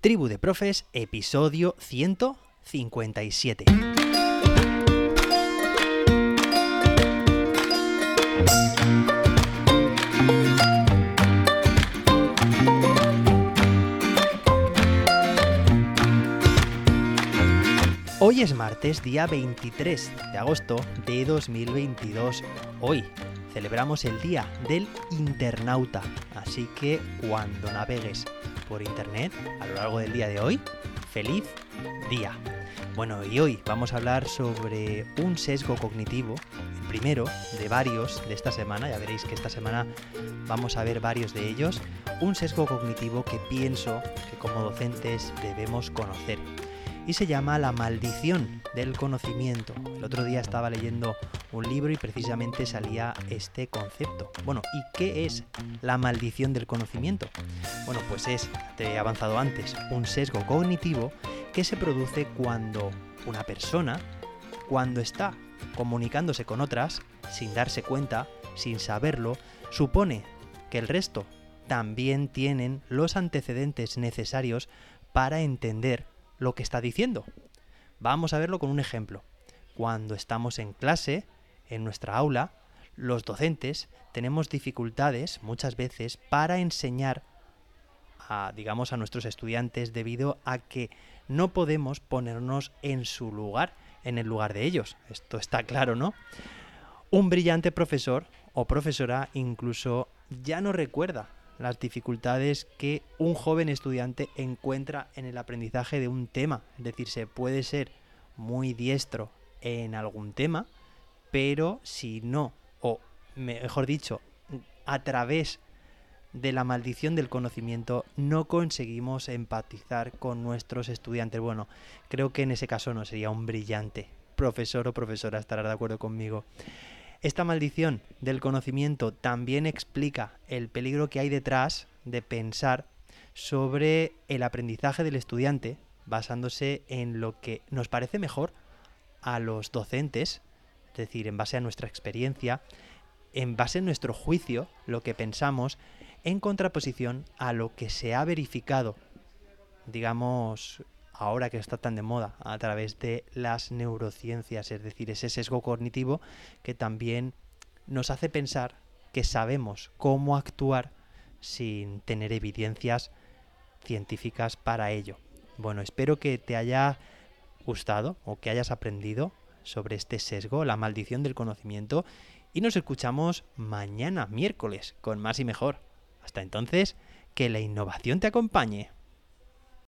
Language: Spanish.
Tribu de Profes, episodio 157. Hoy es martes, día 23 de agosto de 2022. Hoy celebramos el Día del Internauta, así que cuando navegues por internet a lo largo del día de hoy, feliz día. Bueno, y hoy vamos a hablar sobre un sesgo cognitivo, el primero de varios de esta semana, ya veréis que esta semana vamos a ver varios de ellos, un sesgo cognitivo que pienso que como docentes debemos conocer y se llama La maldición del conocimiento. El otro día estaba leyendo un libro y precisamente salía este concepto. Bueno, ¿y qué es la maldición del conocimiento? Bueno, pues es, te he avanzado antes, un sesgo cognitivo que se produce cuando una persona, cuando está comunicándose con otras, sin darse cuenta, sin saberlo, supone que el resto también tienen los antecedentes necesarios para entender lo que está diciendo. Vamos a verlo con un ejemplo. Cuando estamos en clase, en nuestra aula, los docentes tenemos dificultades muchas veces para enseñar a, digamos, a nuestros estudiantes debido a que no podemos ponernos en su lugar, en el lugar de ellos. Esto está claro, ¿no? Un brillante profesor o profesora incluso ya no recuerda las dificultades que un joven estudiante encuentra en el aprendizaje de un tema. Es decir, se puede ser muy diestro en algún tema, pero si no, o mejor dicho, a través de la maldición del conocimiento no conseguimos empatizar con nuestros estudiantes. Bueno, creo que en ese caso no sería un brillante profesor o profesora, estará de acuerdo conmigo. Esta maldición del conocimiento también explica el peligro que hay detrás de pensar sobre el aprendizaje del estudiante basándose en lo que nos parece mejor a los docentes, es decir, en base a nuestra experiencia, en base a nuestro juicio, lo que pensamos, en contraposición a lo que se ha verificado, digamos, ahora que está tan de moda, a través de las neurociencias, es decir, ese sesgo cognitivo que también nos hace pensar que sabemos cómo actuar sin tener evidencias científicas para ello. Bueno, espero que te haya gustado o que hayas aprendido sobre este sesgo, la maldición del conocimiento, y nos escuchamos mañana, miércoles, con más y mejor. Hasta entonces, que la innovación te acompañe.